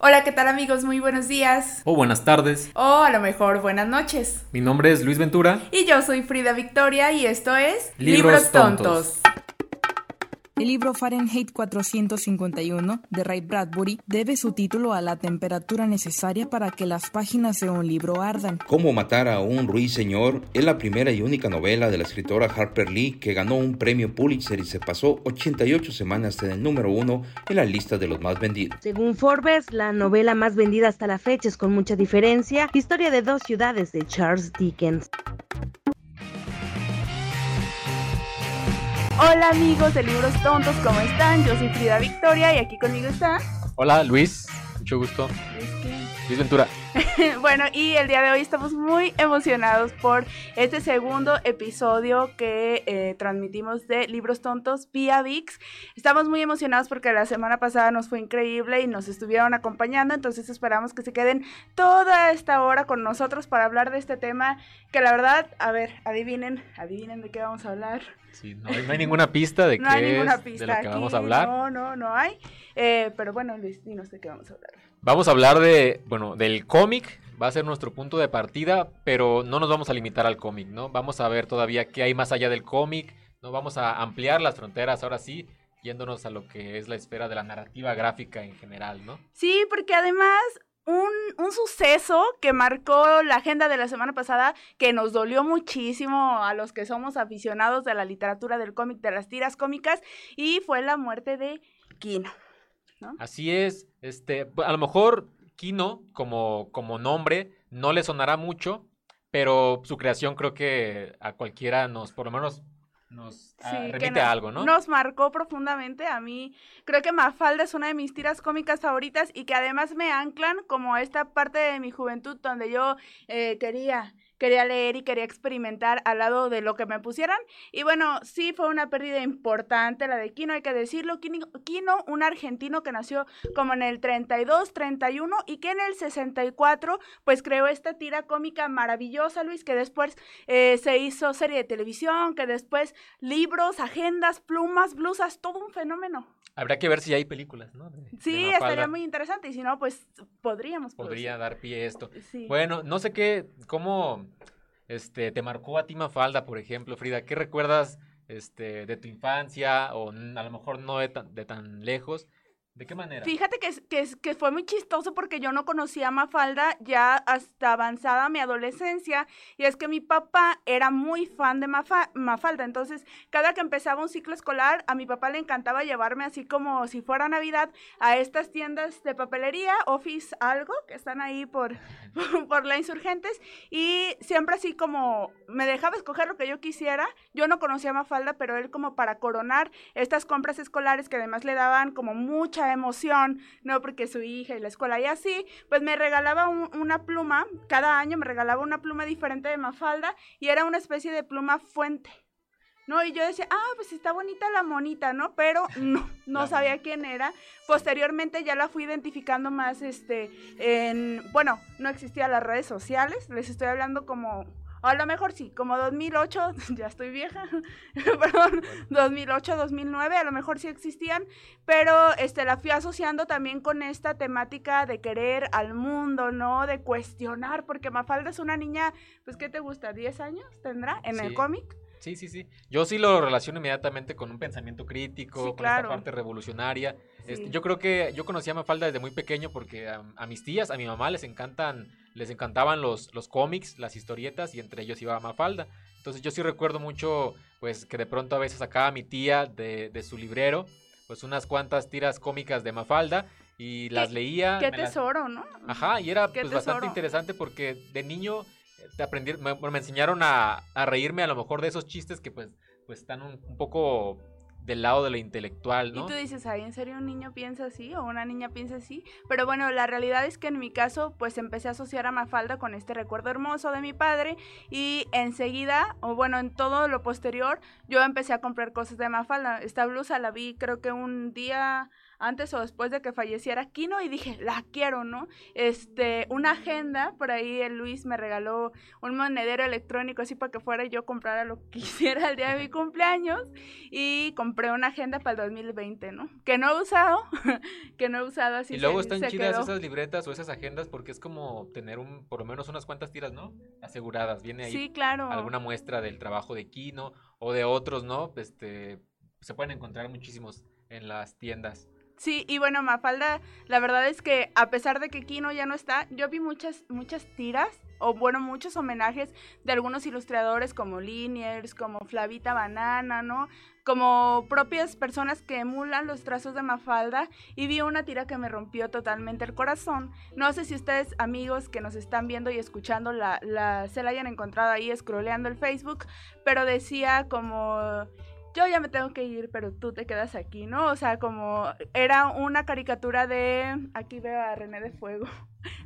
Hola, ¿qué tal amigos? Muy buenos días. O buenas tardes. O a lo mejor buenas noches. Mi nombre es Luis Ventura. Y yo soy Frida Victoria y esto es Libros Tontos. El libro Fahrenheit 451 de Ray Bradbury debe su título a la temperatura necesaria para que las páginas de un libro ardan. Cómo matar a un ruiseñor es la primera y única novela de la escritora Harper Lee que ganó un premio Pulitzer y se pasó 88 semanas en el número uno en la lista de los más vendidos. Según Forbes, la novela más vendida hasta la fecha es con mucha diferencia Historia de dos ciudades de Charles Dickens. Hola amigos de Libros Tontos, ¿cómo están? Yo soy Frida Victoria y aquí conmigo está... Hola Luis, mucho gusto. Luis Ventura. bueno, y el día de hoy estamos muy emocionados por este segundo episodio que eh, transmitimos de Libros Tontos vía VIX. Estamos muy emocionados porque la semana pasada nos fue increíble y nos estuvieron acompañando, entonces esperamos que se queden toda esta hora con nosotros para hablar de este tema que la verdad, a ver, adivinen, adivinen de qué vamos a hablar. Sí, no hay, ninguna pista de qué es de lo que vamos a hablar. No, no, no hay. Eh, pero bueno, Luis, dinos de qué vamos a hablar. Vamos a hablar de, bueno, del cómic, va a ser nuestro punto de partida, pero no nos vamos a limitar al cómic, ¿no? Vamos a ver todavía qué hay más allá del cómic, ¿no? Vamos a ampliar las fronteras ahora sí, yéndonos a lo que es la esfera de la narrativa gráfica en general, ¿no? Sí, porque además un, un, suceso que marcó la agenda de la semana pasada, que nos dolió muchísimo a los que somos aficionados de la literatura del cómic, de las tiras cómicas, y fue la muerte de Kino. Así es, este, a lo mejor Kino como, como nombre no le sonará mucho, pero su creación creo que a cualquiera nos, por lo menos nos ah, remite a algo, ¿no? Nos marcó profundamente. A mí creo que Mafalda es una de mis tiras cómicas favoritas y que además me anclan como esta parte de mi juventud donde yo eh, quería quería leer y quería experimentar al lado de lo que me pusieran. Y bueno, sí fue una pérdida importante la de Kino, hay que decirlo. Kino, un argentino que nació como en el 32, 31 y que en el 64 pues creó esta tira cómica maravillosa, Luis, que después eh, se hizo serie de televisión, que después libros, agendas, plumas, blusas, todo un fenómeno. Habrá que ver si hay películas, ¿no? sí, estaría muy interesante y si no, pues podríamos. Podría dar pie a esto. Bueno, no sé qué, cómo este, te marcó a ti Mafalda, por ejemplo, Frida. ¿Qué recuerdas este, de tu infancia o a lo mejor no de tan, de tan lejos? ¿De qué manera? Fíjate que, que, que, fue muy chistoso porque yo no conocía a Mafalda ya hasta avanzada mi adolescencia y es que mi papá era muy fan de Mafalda, entonces cada que empezaba un ciclo escolar a mi papá le encantaba llevarme así como si fuera Navidad a estas tiendas de papelería, Office algo, que están ahí por, por la Insurgentes y siempre así como me dejaba escoger lo que yo quisiera, yo no conocía a Mafalda, pero él como para coronar estas compras escolares que además le daban como mucha emoción, ¿no? Porque su hija y la escuela y así, pues me regalaba una pluma, cada año me regalaba una pluma diferente de Mafalda y era una especie de pluma fuente. ¿no? Y yo decía, ah, pues está bonita la monita, ¿no? Pero no, no sabía quién era. Posteriormente ya la fui identificando más, este, en, bueno, no existían las redes sociales, les estoy hablando como a lo mejor sí, como 2008, ya estoy vieja, perdón, 2008, 2009, a lo mejor sí existían, pero este, la fui asociando también con esta temática de querer al mundo, ¿no? De cuestionar, porque Mafalda es una niña, pues, ¿qué te gusta? ¿10 años tendrá en el cómic? Sí, sí, sí. Yo sí lo relaciono inmediatamente con un pensamiento crítico, con esta parte revolucionaria. Este, yo creo que yo conocí a Mafalda desde muy pequeño porque a, mis tías, a mi mamá les encantan, les encantaban los, los cómics, las historietas y entre ellos iba Mafalda. Entonces yo sí recuerdo mucho, pues que de pronto a veces sacaba mi tía de, de su librero, pues unas cuantas tiras cómicas de Mafalda y las leía. Qué tesoro, ¿no? Ajá, y era pues, bastante interesante porque de niño te aprendí, me, me enseñaron a, a, reírme a lo mejor de esos chistes que pues, pues están un, un poco del lado de lo intelectual, ¿no? Y tú dices, ay, ¿en serio un niño piensa así o una niña piensa así? Pero bueno, la realidad es que en mi caso, pues empecé a asociar a Mafalda con este recuerdo hermoso de mi padre y enseguida, o bueno, en todo lo posterior, yo empecé a comprar cosas de Mafalda. Esta blusa la vi creo que un día antes o después de que falleciera Kino y dije, la quiero, ¿no? Este, una agenda, por ahí el Luis me regaló un monedero electrónico así para que fuera yo comprara lo que quisiera el día de mi cumpleaños y compré una agenda para el 2020, ¿no? Que no he usado, que no he usado así. Y luego están chidas esas libretas o esas agendas porque es como tener un, por lo menos unas cuantas tiras, ¿no? Aseguradas, viene ahí sí, claro. alguna muestra del trabajo de Kino o de otros, ¿no? Este, se pueden encontrar muchísimos en las tiendas. Sí, y bueno, Mafalda, la verdad es que a pesar de que Kino ya no está, yo vi muchas, muchas tiras, o bueno, muchos homenajes de algunos ilustradores como Liniers, como Flavita Banana, ¿no? Como propias personas que emulan los trazos de Mafalda, y vi una tira que me rompió totalmente el corazón. No sé si ustedes, amigos que nos están viendo y escuchando, la, la, se la hayan encontrado ahí scrolleando el Facebook, pero decía como yo ya me tengo que ir, pero tú te quedas aquí, ¿no? O sea, como era una caricatura de, aquí veo a René de Fuego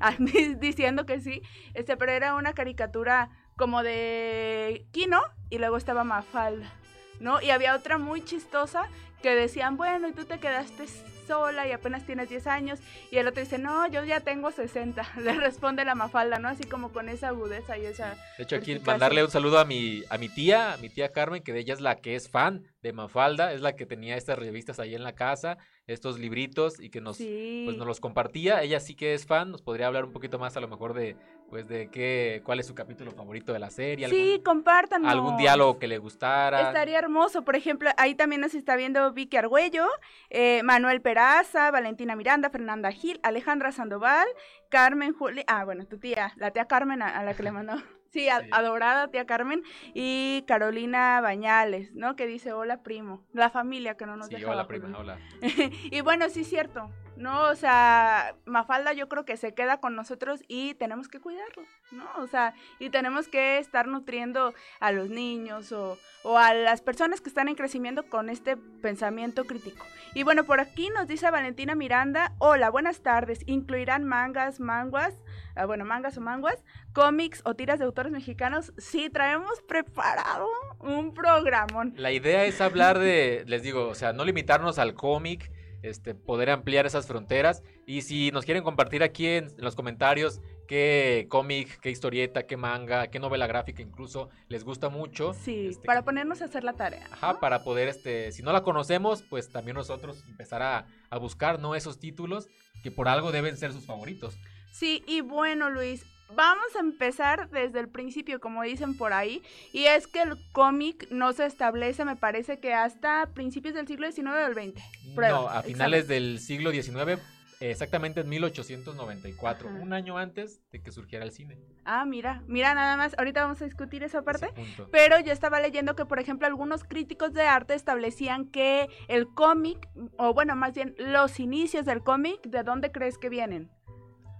diciendo que sí, este, pero era una caricatura como de Kino y luego estaba Mafalda, ¿no? Y había otra muy chistosa que decían, bueno, y tú te quedaste sola y apenas tienes 10 años. Y el otro dice, no, yo ya tengo 60. Le responde la mafalda, ¿no? Así como con esa agudeza y esa... De hecho, aquí mandarle un saludo a mi, a mi tía, a mi tía Carmen, que de ella es la que es fan de Mafalda, es la que tenía estas revistas ahí en la casa, estos libritos y que nos, pues, nos los compartía. Ella sí que es fan, nos podría hablar un poquito más a lo mejor de, pues, de qué, cuál es su capítulo favorito de la serie. Sí, compartan Algún diálogo que le gustara. Estaría hermoso, por ejemplo, ahí también nos está viendo Vicky Argüello, eh, Manuel Peraza, Valentina Miranda, Fernanda Gil, Alejandra Sandoval, Carmen Juli, ah, bueno, tu tía, la tía Carmen a la que le mandó. Sí, adorada tía Carmen y Carolina Bañales, ¿no? Que dice, hola primo, la familia que no nos sí, hola prima, hola. y bueno, sí es cierto, ¿no? O sea, Mafalda yo creo que se queda con nosotros y tenemos que cuidarlo, ¿no? O sea, y tenemos que estar nutriendo a los niños o, a las personas que están en crecimiento con este pensamiento crítico. Y bueno, por aquí nos dice Valentina Miranda, hola, buenas tardes, ¿incluirán mangas, manguas? Ah, bueno, mangas o manguas, cómics o tiras de autores mexicanos, sí traemos preparado un programón. La idea es hablar de, les digo, o sea, no limitarnos al cómic, este, poder ampliar esas fronteras. Y si nos quieren compartir aquí en, los comentarios qué cómic, qué historieta, qué manga, qué novela gráfica incluso les gusta mucho. Sí, este, para ponernos a hacer la tarea. Ajá, para poder, este, si no la conocemos, pues también nosotros empezar a, a buscar, ¿no? Esos títulos que por algo deben ser sus favoritos. Sí, y bueno, Luis, vamos a empezar desde el principio, como dicen por ahí, y es que el cómic no se establece, me parece que hasta principios del siglo XIX o del XX. no, a finales del siglo XIX, exactamente en 1894, un año antes de que surgiera el cine. Ah, mira, mira nada más, ahorita vamos a discutir esa parte, pero yo estaba leyendo que, por ejemplo, algunos críticos de arte establecían que el cómic, o bueno, más bien los inicios del cómic, ¿de dónde crees que vienen?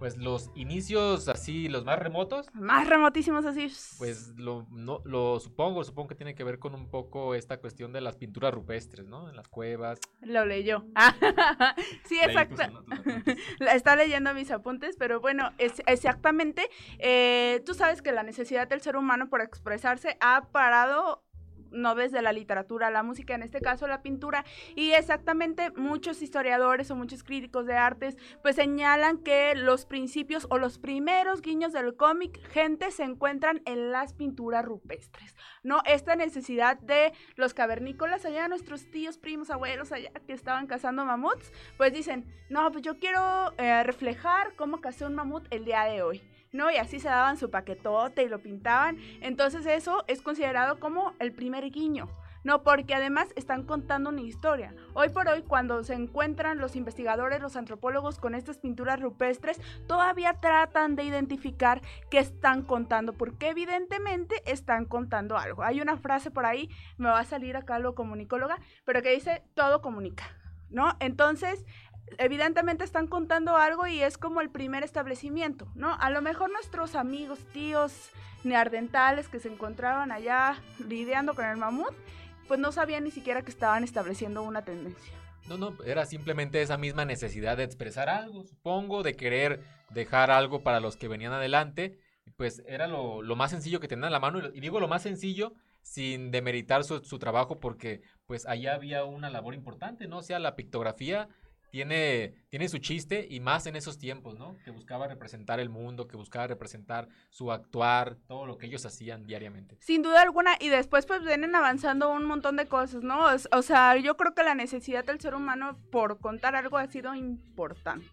Pues los inicios así, los más remotos. Más remotísimos así. Pues lo, no, lo supongo, supongo que tiene que ver con un poco esta cuestión de las pinturas rupestres, ¿no? En las cuevas. Lo leyó. sí, exacto. Está leyendo mis apuntes, pero bueno, es, exactamente. Eh, tú sabes que la necesidad del ser humano por expresarse ha parado no desde la literatura, la música, en este caso la pintura, y exactamente muchos historiadores o muchos críticos de artes pues señalan que los principios o los primeros guiños del cómic, gente, se encuentran en las pinturas rupestres, ¿no? Esta necesidad de los cavernícolas allá, nuestros tíos, primos, abuelos allá que estaban cazando mamuts, pues dicen, no, pues yo quiero eh, reflejar cómo cazé un mamut el día de hoy. ¿No? Y así se daban su paquetote y lo pintaban. Entonces eso es considerado como el primer guiño. No, porque además están contando una historia. Hoy por hoy, cuando se encuentran los investigadores, los antropólogos con estas pinturas rupestres, todavía tratan de identificar qué están contando, porque evidentemente están contando algo. Hay una frase por ahí, me va a salir acá lo comunicóloga, pero que dice, todo comunica. ¿No? Entonces, evidentemente están contando algo y es como el primer establecimiento, ¿no? A lo mejor nuestros amigos, tíos neardentales que se encontraban allá lidiando con el mamut, pues no sabían ni siquiera que estaban estableciendo una tendencia. No, no, era simplemente esa misma necesidad de expresar algo, supongo, de querer dejar algo para los que venían adelante. Pues era lo, más sencillo que tenían a la mano. Y digo lo más sencillo sin demeritar su, su trabajo porque pues allá había una labor importante, ¿no? O sea, la pictografía tiene, tiene su chiste y más en esos tiempos, ¿no? Que buscaba representar el mundo, que buscaba representar su actuar, todo lo que ellos hacían diariamente. Sin duda alguna, y después pues vienen avanzando un montón de cosas, ¿no? O, sea, yo creo que la necesidad del ser humano por contar algo ha sido importante,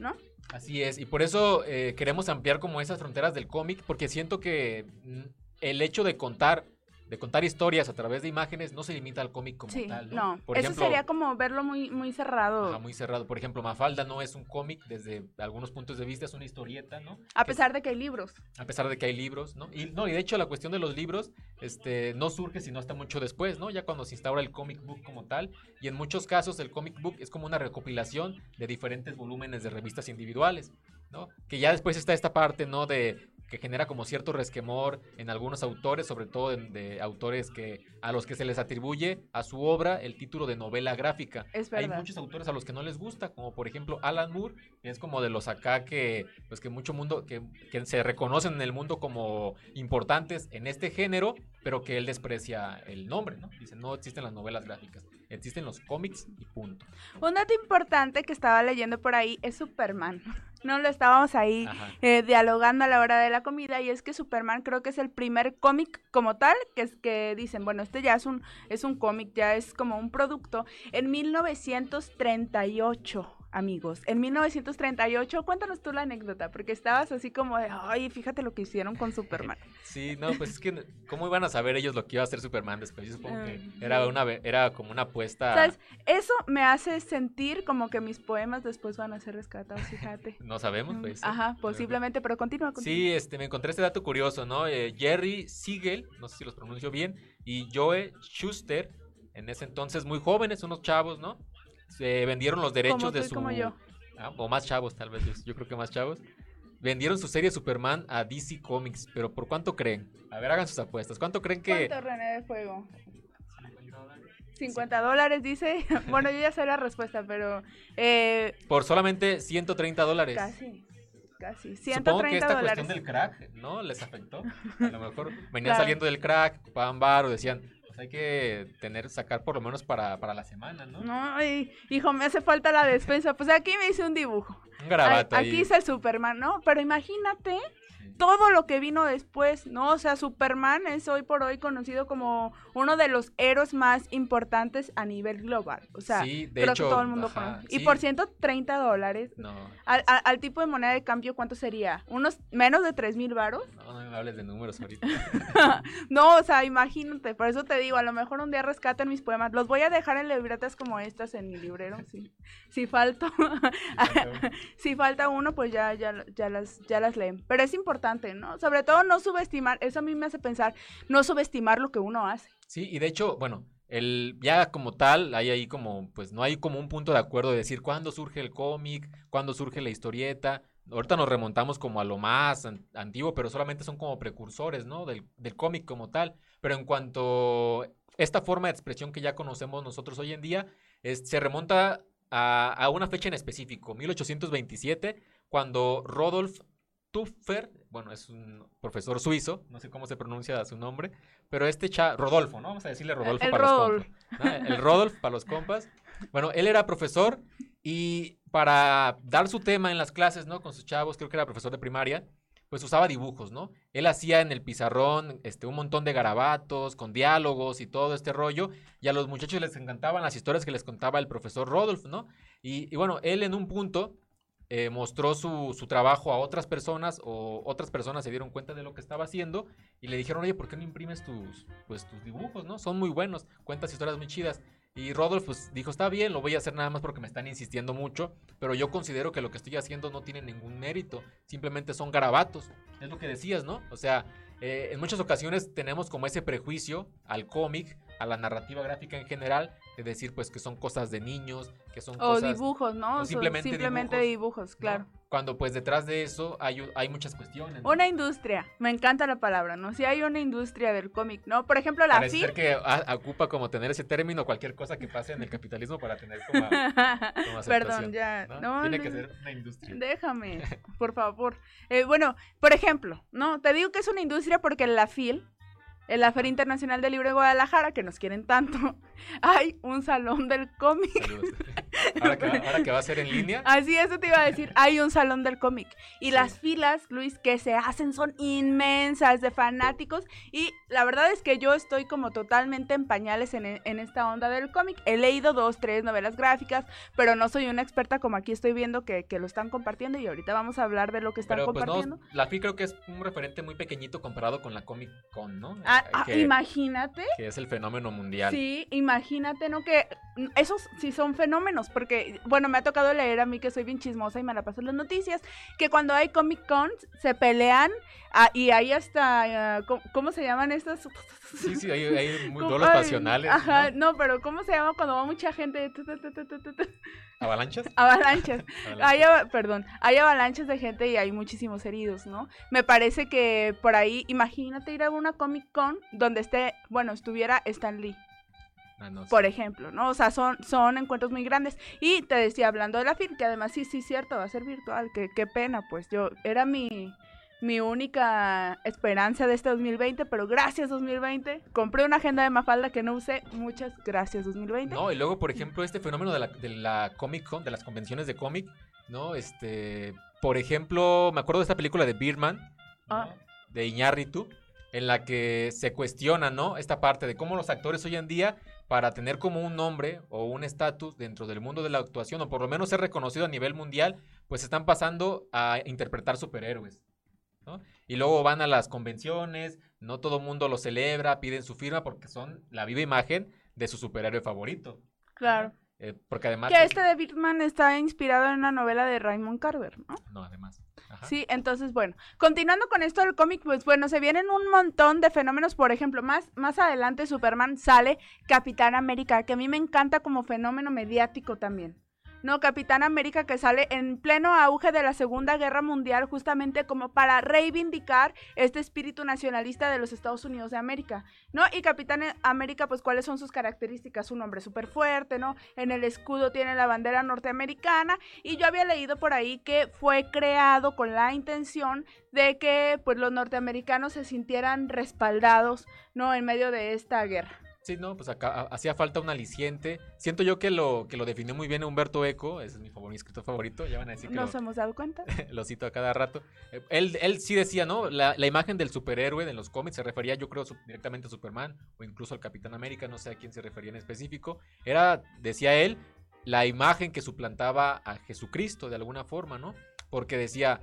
¿no? Así es, y por eso eh, queremos ampliar como esas fronteras del cómic, porque siento que mm, el hecho de contar de contar historias a través de imágenes no se limita al cómic como tal, ¿no? no. Eso sería como verlo muy, muy cerrado. muy cerrado. Por ejemplo, Mafalda no es un cómic desde algunos puntos de vista, es una historieta, ¿no? A pesar de que hay libros. A pesar de que hay libros, ¿no? Y, no, y de hecho la cuestión de los libros este, no surge sino hasta mucho después, ¿no? Ya cuando se instaura el comic book como tal. Y en muchos casos el comic book es como una recopilación de diferentes volúmenes de revistas individuales. ¿no? Que ya después está esta parte, ¿no? De que genera como cierto resquemor en algunos autores, sobre todo de, autores que a los que se les atribuye a su obra el título de novela gráfica. Hay muchos autores a los que no les gusta, como por ejemplo Alan Moore, que es como de los acá que pues que mucho mundo que, que se reconocen en el mundo como importantes en este género, pero que él desprecia el nombre, ¿no? Dice, no existen las novelas gráficas, existen los cómics y punto. Un dato importante que estaba leyendo por ahí es Superman. No lo estábamos ahí eh, dialogando a la hora de la comida y es que Superman creo que es el primer cómic como tal, que es que dicen, bueno, este ya es un, es un cómic, ya es como un producto, en 1938 amigos. En 1938, cuéntanos tú la anécdota, porque estabas así como de, ay, fíjate lo que hicieron con Superman. Sí, no, pues es que, ¿cómo iban a saber ellos lo que iba a hacer Superman después? Yo supongo que era, una, era como una apuesta. ¿Sabes? Eso me hace sentir como que mis poemas después van a ser rescatados, fíjate. no sabemos, pues. Ajá, posiblemente, pero continúa, continúa. Sí, este, me encontré este dato curioso, ¿no? Eh, Jerry Siegel, no sé si los pronuncio bien, y Joe Schuster, en ese entonces muy jóvenes, unos chavos, ¿no? Se vendieron los derechos de su... Como yo. Ah, o más chavos, tal vez, yo, creo que más chavos. Vendieron su serie Superman a DC Comics, pero ¿por cuánto creen? A ver, hagan sus apuestas. ¿Cuánto creen que...? ¿Cuánto, René de Fuego? 50 dólares, dice. bueno, yo ya sé la respuesta, pero... Eh, Por solamente 130 dólares. Casi. Casi. 130 Supongo que esta cuestión del crack, ¿no? Les afectó. A lo mejor venían saliendo del crack, ocupaban bar o decían, hay que tener, sacar por lo menos para, para la semana, ¿no? No, hijo, me hace falta la despensa. Pues aquí me hice un dibujo. Un garabato. Aquí hice el Superman, ¿no? Pero imagínate todo lo que vino después, ¿no? O sea, Superman es hoy por hoy conocido como uno de los héroes más importantes a nivel global. O sea, creo que todo el mundo conoce. Y por 130 dólares, no. Al, tipo de moneda de cambio, ¿cuánto sería? ¿Unos menos de 3 mil varos? No, no me hables de números ahorita. no, o sea, imagínate, por eso te digo, a lo mejor un día rescaten mis poemas. Los voy a dejar en libretas como estas en mi librero, sí. Si falta, si falta uno, pues ya, ya, ya, las, ya las leen. Pero es importante ¿no? Sobre todo no subestimar, eso a mí me hace pensar, no subestimar lo que uno hace. Sí, y de hecho, bueno, el, ya como tal, hay ahí como, pues no hay como un punto de acuerdo de decir cuándo surge el cómic, cuándo surge la historieta. Ahorita nos remontamos como a lo más antiguo, pero solamente son como precursores, ¿no? Del, del cómic como tal. Pero en cuanto esta forma de expresión que ya conocemos nosotros hoy en día, es, se remonta a, a, una fecha en específico, 1827, cuando Rodolf Tuffer, bueno, es un profesor suizo, no sé cómo se pronuncia su nombre, pero este cha Rodolfo, ¿no? Vamos a decirle Rodolfo para los compas. El Rodolfo para los compas. Bueno, él era profesor y para dar su tema en las clases, ¿no? Con sus chavos, creo que era profesor de primaria, pues usaba dibujos, ¿no? Él hacía en el pizarrón este, un montón de garabatos, con diálogos y todo este rollo, y a los muchachos les encantaban las historias que les contaba el profesor Rodolfo, ¿no? Y, y bueno, él en un punto eh, mostró su, su, trabajo a otras personas o otras personas se dieron cuenta de lo que estaba haciendo y le dijeron, oye, ¿por qué no imprimes tus, pues, tus dibujos? ¿no? Son muy buenos, cuentas historias muy chidas. Y Rodolfo pues, dijo, está bien, lo voy a hacer nada más porque me están insistiendo mucho, pero yo considero que lo que estoy haciendo no tiene ningún mérito, simplemente son garabatos. Es lo que decías, ¿no? O sea, eh, en muchas ocasiones tenemos como ese prejuicio al cómic, a la narrativa gráfica en general, de decir pues que son cosas de niños, que son o cosas... dibujos, ¿no? simplemente, simplemente dibujos, claro. Cuando pues detrás de eso hay, hay muchas cuestiones. Una industria, me encanta la palabra, ¿no? Si hay una industria del cómic, ¿no? Por ejemplo, la Parece ser que ocupa como tener ese término cualquier cosa que pase en el capitalismo para tener como, Perdón, ya. ¿no? Tiene que ser una industria. Déjame, por favor. Eh, bueno, por ejemplo, ¿no? Te digo que es una industria porque la FIL, en la Feria Internacional del Libro de Guadalajara, que nos quieren tanto, hay un salón del cómic. Ahora que, va, a ser en línea. Así, eso te iba a decir. Hay un salón del cómic. Y las filas, Luis, que se hacen son inmensas de fanáticos. Y la verdad es que yo estoy como totalmente en pañales en, esta onda del cómic. He leído dos, tres novelas gráficas, pero no soy una experta como aquí estoy viendo que, lo están compartiendo. Y ahorita vamos a hablar de lo que están pero, pues, compartiendo. la FI creo que es un referente muy pequeñito comparado con la Comic Con, ¿no? Ah, ah, imagínate. Que es el fenómeno mundial. Sí, imagínate, ¿no? Que esos sí son fenómenos, porque, bueno, me ha tocado leer a mí que soy bien chismosa y me la paso en las noticias, que cuando hay Comic Cons se pelean ah, y hay hasta, ah, ¿cómo, se llaman estas? Sí, sí, hay, hay muy duelos pasionales. Ajá, ¿no? pero ¿cómo se llama cuando va mucha gente? ¿Avalanchas? Avalanchas. Hay, perdón, hay avalanchas de gente y hay muchísimos heridos, ¿no? Me parece que por ahí, imagínate ir a una Comic Con donde esté, bueno, estuviera Stan Lee. Ah, por ejemplo, ¿no? O sea, son, son encuentros muy grandes. Y te decía, hablando de la FIL, que además sí, sí, cierto, va a ser virtual, que qué pena, pues yo, era mi, mi única esperanza de este 2020, pero gracias 2020, compré una agenda de Mafalda que no usé, muchas gracias 2020. No, y luego, por ejemplo, este fenómeno de la, de la Comic Con, de las convenciones de cómic, ¿no? Este, por ejemplo, me acuerdo de esta película de Birdman, ah. de Iñárritu, en la que se cuestiona, ¿no? Esta parte de cómo los actores hoy en día para tener como un nombre o un estatus dentro del mundo de la actuación, o por lo menos ser reconocido a nivel mundial, pues están pasando a interpretar superhéroes. Y luego van a las convenciones, no todo el mundo lo celebra, piden su firma porque son la viva imagen de su superhéroe favorito. Claro. Eh, porque además... Que este de Bitman está inspirado en una novela de Raymond Carver, ¿no? No, además. Sí, entonces, bueno, continuando con esto del cómic, pues bueno, se vienen un montón de fenómenos, por ejemplo, más, más adelante Superman sale Capitán América, que a mí me encanta como fenómeno mediático también. No, Capitán América que sale en pleno auge de la Segunda Guerra Mundial justamente como para reivindicar este espíritu nacionalista de los Estados Unidos de América, ¿no? Y Capitán América, pues, ¿cuáles son sus características? Un hombre súper fuerte, ¿no? En el escudo tiene la bandera norteamericana y yo había leído por ahí que fue creado con la intención de que, pues, los norteamericanos se sintieran respaldados, ¿no? En medio de esta guerra. Sí, no, pues acá hacía falta un aliciente. Siento yo que lo, que lo definió muy bien Humberto Eco, ese es mi, favorito, escritor favorito, ya van a decir que Nos hemos dado cuenta. lo cito a cada rato. Eh, él, él sí decía, ¿no? La, la, imagen del superhéroe en los cómics se refería, yo creo, directamente a Superman o incluso al Capitán América, no sé a quién se refería en específico. Era, decía él, la imagen que suplantaba a Jesucristo de alguna forma, ¿no? Porque decía,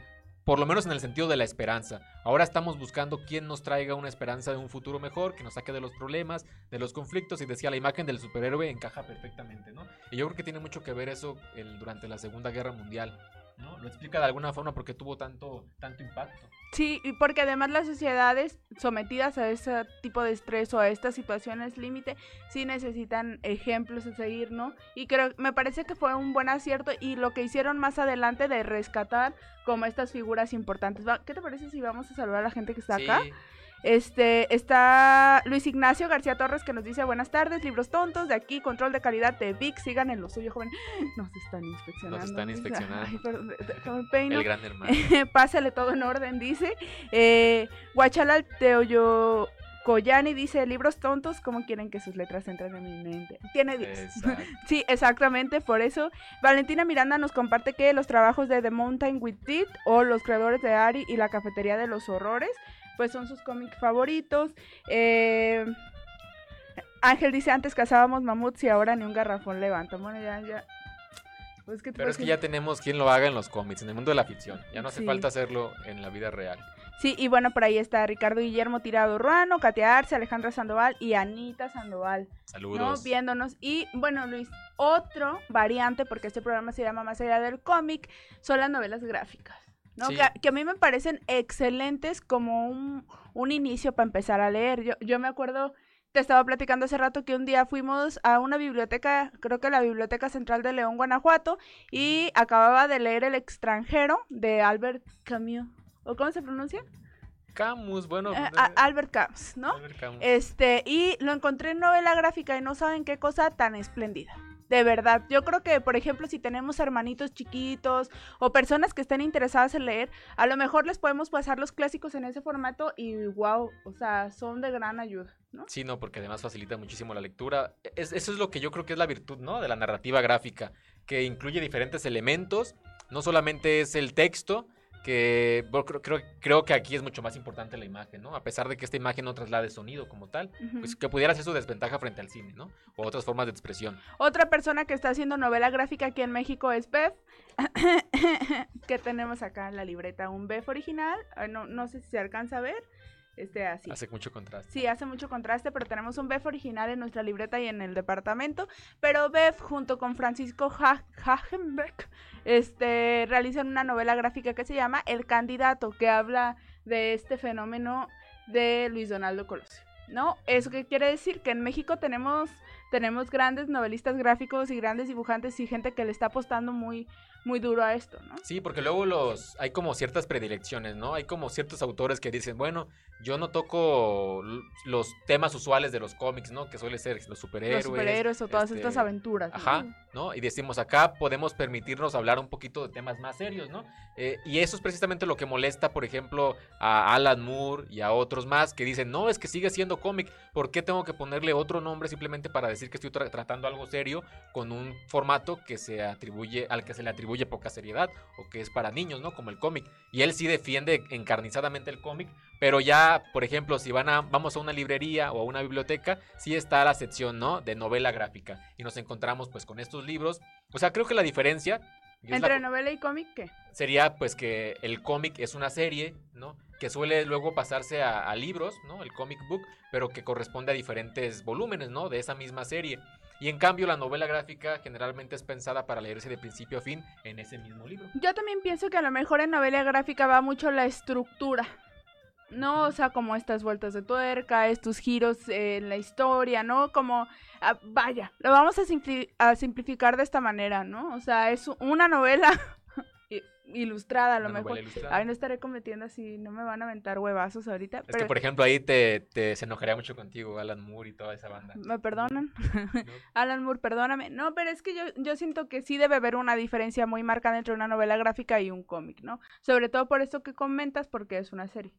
por lo menos en el sentido de la esperanza. Ahora estamos buscando quién nos traiga una esperanza de un futuro mejor, que nos saque de los problemas, de los conflictos, y decía, la imagen del superhéroe encaja perfectamente, ¿no? Y yo creo que tiene mucho que ver eso durante la Segunda Guerra Mundial. ¿No? Lo explica de alguna forma porque tuvo tanto, tanto impacto. Sí, y porque además las sociedades sometidas a ese tipo de estrés o a estas situaciones límite, sí necesitan ejemplos a seguir, ¿no? Y creo, me parece que fue un buen acierto y lo que hicieron más adelante de rescatar como estas figuras importantes. ¿Qué te parece si vamos a saludar a la gente que está acá? Este, está Luis Ignacio García Torres que nos dice buenas tardes, libros tontos, de aquí, control de calidad de VIX, sigan en lo suyo, joven. Nos están inspeccionando. Nos están inspeccionando. El gran hermano. Pásale todo en orden, dice. Eh, Guachalal Teoyo Koyani dice, libros tontos, ¿cómo quieren que sus letras entren en mi mente? Tiene 10. sí, exactamente, por eso. Valentina Miranda nos comparte que los trabajos de The Mountain with It o Los creadores de Ari y La cafetería de los horrores pues son sus cómics favoritos. Eh, Ángel dice, antes cazábamos mamuts y ahora ni un garrafón levanta. Bueno, ya, ya. Pues Pero es que ya tenemos quien lo haga en los cómics, en el mundo de la ficción. Ya no hace falta hacerlo en la vida real. Sí, y bueno, por ahí está Ricardo Guillermo Tirado Ruano, Katia Arce, Alejandra Sandoval y Anita Sandoval. Saludos. Viéndonos. Y bueno, Luis, otro variante, porque este programa se llama Más allá del cómic, son las novelas gráficas. ¿No? Que, a mí me parecen excelentes como un, un inicio para empezar a leer. Yo, yo me acuerdo, te estaba platicando hace rato que un día fuimos a una biblioteca, creo que la Biblioteca Central de León, Guanajuato, y acababa de leer El extranjero de Albert Camus. ¿O cómo se pronuncia? Camus, bueno. Eh, Albert Camus, ¿no? Albert Camus. Este, y lo encontré en novela gráfica y no saben qué cosa tan espléndida. De verdad, yo creo que, por ejemplo, si tenemos hermanitos chiquitos o personas que estén interesadas en leer, a lo mejor les podemos pasar los clásicos en ese formato y wow, o sea, son de gran ayuda, ¿no? Sí, no, porque además facilita muchísimo la lectura. eso es lo que yo creo que es la virtud, ¿no? De la narrativa gráfica, que incluye diferentes elementos. No solamente es el texto, que creo, creo, que aquí es mucho más importante la imagen, ¿no? A pesar de que esta imagen no traslade sonido como tal, pues que pudiera ser su desventaja frente al cine, ¿no? O otras formas de expresión. Otra persona que está haciendo novela gráfica aquí en México es Beth, que tenemos acá en la libreta, un Beth original, no, no sé si se alcanza a ver, este así. Hace mucho contraste. Sí, hace mucho contraste, pero tenemos un BEF original en nuestra libreta y en el departamento. Pero BEF, junto con Francisco Hagenbeck, este, realizan una novela gráfica que se llama El Candidato, que habla de este fenómeno de Luis Donaldo Colosio. ¿No? ¿Eso qué quiere decir? Que en México tenemos, tenemos grandes novelistas gráficos y grandes dibujantes y gente que le está apostando muy, muy duro a esto, ¿no? Sí, porque luego los hay como ciertas predilecciones, ¿no? Hay como ciertos autores que dicen, bueno, yo no toco los temas usuales de los cómics, ¿no? Que suele ser los superhéroes. Los superhéroes o todas estas este, aventuras. Ajá, ¿no? Y decimos, acá podemos permitirnos hablar un poquito de temas más serios, ¿no? Eh, y eso es precisamente lo que molesta, por ejemplo, a Alan Moore y a otros más que dicen, no, es que sigue siendo cómic, ¿por qué tengo que ponerle otro nombre simplemente para decir que estoy tratando algo serio con un formato que se atribuye, al que se le atribuye poca seriedad o que es para niños, ¿no? Como el cómic. Y él sí defiende encarnizadamente el cómic, pero ya, por ejemplo, si van a, vamos a una librería o a una biblioteca, sí está la sección, ¿no? De novela gráfica. Y nos encontramos pues con estos libros. O sea, creo que la diferencia... ¿Entre novela y cómic qué? Sería pues que el cómic es una serie, ¿no? Que suele luego pasarse a, a libros, ¿no? El comic book, pero que corresponde a diferentes volúmenes, ¿no? De esa misma serie. Y en cambio la novela gráfica generalmente es pensada para leerse de principio a fin en ese mismo libro. Yo también pienso que a lo mejor en novela gráfica va mucho la estructura. No, o sea, como estas vueltas de tuerca, estos giros en la historia, ¿no? Como, ah, vaya, lo vamos a, a, simplificar de esta manera, ¿no? O sea, es una novela ilustrada a lo mejor. Ahí no estaré cometiendo así, no me van a aventar huevazos ahorita. Es que, por ejemplo, ahí te, te, se enojaría mucho contigo, Alan Moore y toda esa banda. ¿Me perdonan? Alan Moore, perdóname. No, pero es que yo, yo siento que sí debe haber una diferencia muy marcada entre una novela gráfica y un cómic, ¿no? Sobre todo por eso que comentas, porque es una serie.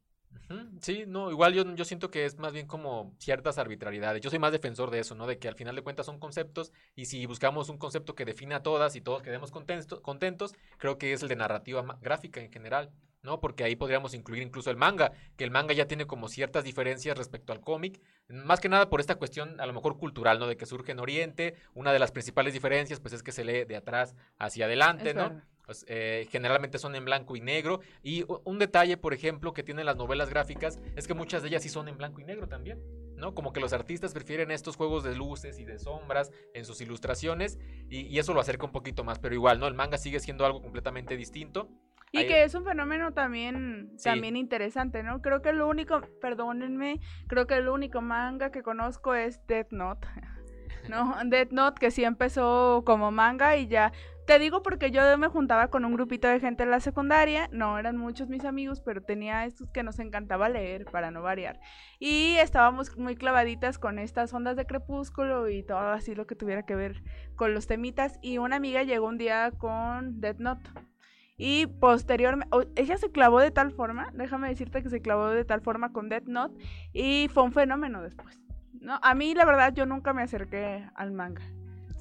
Sí, no, igual yo, yo siento que es más bien como ciertas arbitrariedades. Yo soy más defensor de eso, ¿no? De que al final de cuentas son conceptos y si buscamos un concepto que define a todas y todos quedemos contentos, contentos creo que es el de narrativa gráfica en general. ¿no? Porque ahí podríamos incluir incluso el manga, que el manga ya tiene como ciertas diferencias respecto al cómic, más que nada por esta cuestión a lo mejor cultural, ¿no? De que surge en Oriente, una de las principales diferencias pues es que se lee de atrás hacia adelante, ¿no? Pues, eh, generalmente son en blanco y negro. Y un detalle, por ejemplo, que tienen las novelas gráficas es que muchas de ellas sí son en blanco y negro también, ¿no? Como que los artistas prefieren estos juegos de luces y de sombras en sus ilustraciones y, eso lo acerca un poquito más, pero igual, ¿no? El manga sigue siendo algo completamente distinto. Y que es un fenómeno también, también interesante, ¿no? Creo que lo único, perdónenme, creo que el único manga que conozco es Death Note. ¿no? Death Note que sí empezó como manga y ya te digo porque yo me juntaba con un grupito de gente en la secundaria, no eran muchos mis amigos, pero tenía estos que nos encantaba leer para no variar. Y estábamos muy clavaditas con estas ondas de crepúsculo y todo así lo que tuviera que ver con los temitas. Y una amiga llegó un día con Death Note. Y posteriormente, ella se clavó de tal forma, déjame decirte que se clavó de tal forma con Death Note y fue un fenómeno después. ¿No? A mí la verdad yo nunca me acerqué al manga.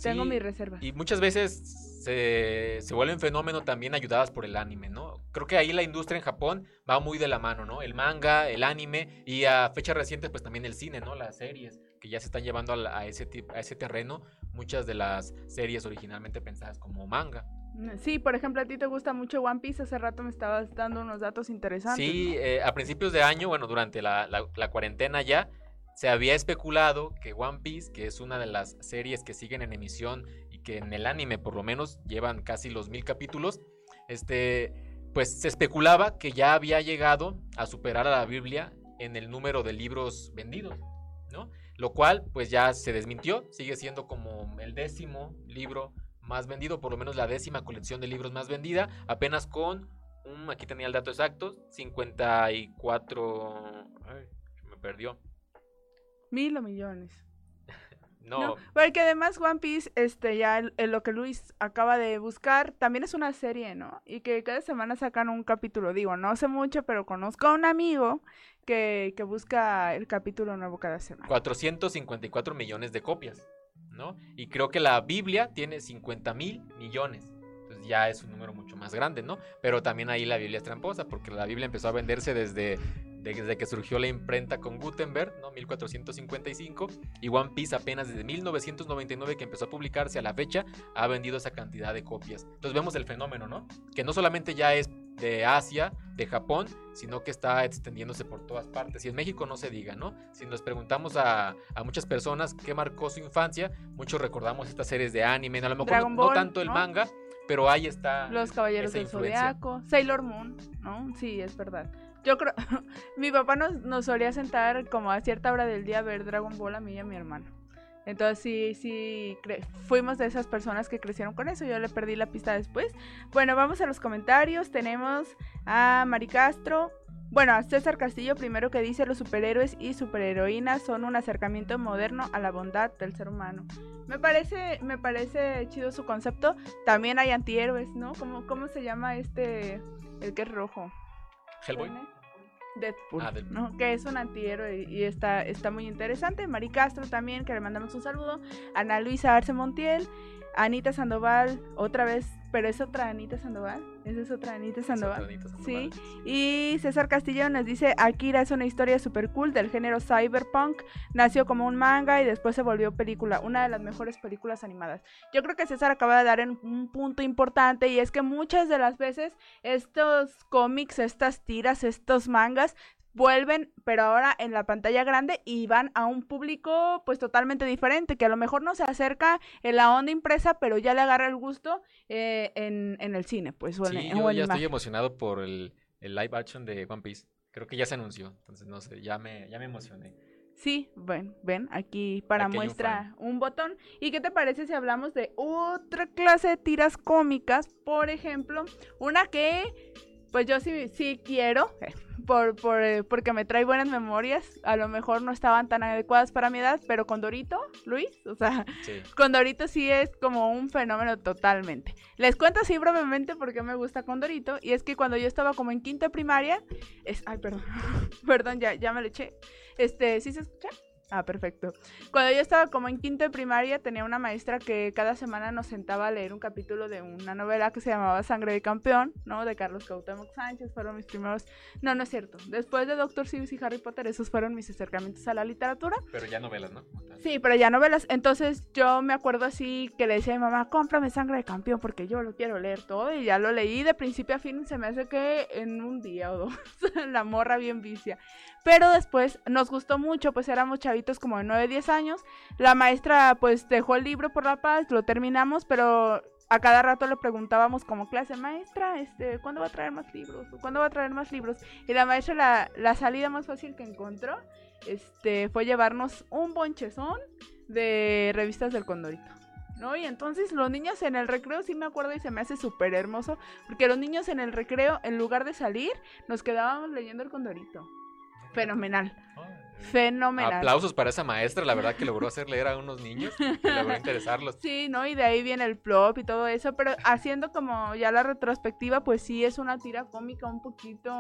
Tengo mis reservas. Y muchas veces se, se, vuelven fenómeno también ayudadas por el anime, ¿no? Creo que ahí la industria en Japón va muy de la mano, ¿no? El manga, el anime y a fechas recientes pues también el cine, ¿no? Las series que ya se están llevando a, ese, a ese terreno, muchas de las series originalmente pensadas como manga. Sí, por ejemplo, a ti te gusta mucho One Piece. Hace rato me estabas dando unos datos interesantes. Sí, eh, a principios de año, bueno, durante la, la cuarentena ya, se había especulado que One Piece, que es una de las series que siguen en emisión y que en el anime por lo menos llevan casi los mil capítulos, este, pues se especulaba que ya había llegado a superar a la Biblia en el número de libros vendidos, ¿no? Lo cual pues ya se desmintió, sigue siendo como el décimo libro más vendido, por lo menos la décima colección de libros más vendida, apenas con, un, aquí tenía el dato exacto, 54, ay, me perdió, Mil o millones. no. Porque además One Piece, este, ya lo que Luis acaba de buscar, también es una serie, ¿no? Y que cada semana sacan un capítulo. Digo, no sé mucho, pero conozco a un amigo que, que busca el capítulo nuevo cada semana. 454 millones de copias. ¿no? Y creo que la Biblia tiene 50 mil millones. Entonces ya es un número mucho más grande, ¿no? Pero también ahí la Biblia es tramposa, porque la Biblia empezó a venderse desde desde que surgió la imprenta con Gutenberg, ¿no? 1455, y One Piece apenas desde 1999 que empezó a publicarse a la fecha, ha vendido esa cantidad de copias. Entonces vemos el fenómeno, ¿no? Que no solamente ya es de Asia, de Japón, sino que está extendiéndose por todas partes. Y en México no se diga, ¿no? Si nos preguntamos a, muchas personas qué marcó su infancia, muchos recordamos estas series de anime, a lo mejor no, tanto el manga, pero ahí está. Los Caballeros del Zodiaco, Sailor Moon, ¿no? Sí, es verdad. Yo creo, mi papá nos, nos solía sentar como a cierta hora del día a ver Dragon Ball a mí y a mi hermano. Entonces sí, sí, fuimos de esas personas que crecieron con eso. Yo le perdí la pista después. Bueno, vamos a los comentarios. Tenemos a Mari Castro. Bueno, a César Castillo primero que dice los superhéroes y superheroínas son un acercamiento moderno a la bondad del ser humano. Me parece, me parece chido su concepto. También hay antihéroes, ¿no? ¿Cómo, cómo se llama este, el que es rojo? Hellboy. Deadpool, ah, ¿no? que es un antihéroe y, está, está muy interesante. Mari Castro también, que le mandamos un saludo. Ana Luisa Arce Montiel. Anita Sandoval, otra vez, pero es otra Anita Sandoval. Esa es otra Anita Sandoval. Sí. Y César Castillo nos dice: Akira es una historia super cool del género cyberpunk. Nació como un manga y después se volvió película. Una de las mejores películas animadas. Yo creo que César acaba de dar en un punto importante y es que muchas de las veces estos cómics, estas tiras, estos mangas vuelven, pero ahora en la pantalla grande y van a un público pues totalmente diferente, que a lo mejor no se acerca en la onda impresa, pero ya le agarra el gusto eh, en, el cine, pues. sí, yo ya estoy emocionado por el, live action de One Piece. Creo que ya se anunció, entonces no sé, ya me, ya me emocioné. Sí, ven, ven, aquí para muestra un, botón. ¿Y qué te parece si hablamos de otra clase de tiras cómicas? Por ejemplo, una que pues yo sí, sí quiero, eh, por, por, eh, porque me trae buenas memorias. A lo mejor no estaban tan adecuadas para mi edad, pero con Dorito, Luis, o sea, con Dorito sí es como un fenómeno totalmente. Les cuento así brevemente porque me gusta con Dorito, y es que cuando yo estaba como en quinta primaria, es, ay, perdón, perdón, ya, ya me lo eché. Este, ¿sí se escucha? Ah, perfecto. Cuando yo estaba como en quinto de primaria, tenía una maestra que cada semana nos sentaba a leer un capítulo de una novela que se llamaba Sangre de Campeón, ¿no? De Carlos Cuauhtémoc Sánchez, fueron mis primeros... No, no es cierto. Después de Doctor Seuss y Harry Potter, esos fueron mis acercamientos a la literatura. Pero ya novelas, ¿no? Sí, pero ya novelas. Entonces yo me acuerdo así que le decía a mi mamá, cómprame Sangre de Campeón porque yo lo quiero leer todo y ya lo leí de principio a fin. Se me hace que en un día o dos, la morra bien vicia. Pero después nos gustó mucho, pues éramos chavitos como de 9, 10 años. La maestra pues dejó el libro por la paz, lo terminamos, pero a cada rato le preguntábamos como clase, maestra, este, ¿cuándo va a traer más libros? ¿Cuándo va a traer más libros? Y la maestra la, la salida más fácil que encontró este, fue llevarnos un bonchezón de revistas del Condorito. ¿no? Y entonces los niños en el recreo, sí me acuerdo y se me hace súper hermoso, porque los niños en el recreo, en lugar de salir, nos quedábamos leyendo el Condorito. Fenomenal. Fenomenal. Aplausos para esa maestra, la verdad que logró hacer leer a unos niños, que logró interesarlos. Sí, ¿no? Y de ahí viene el plop y todo eso, pero haciendo como ya la retrospectiva, pues sí es una tira cómica un poquito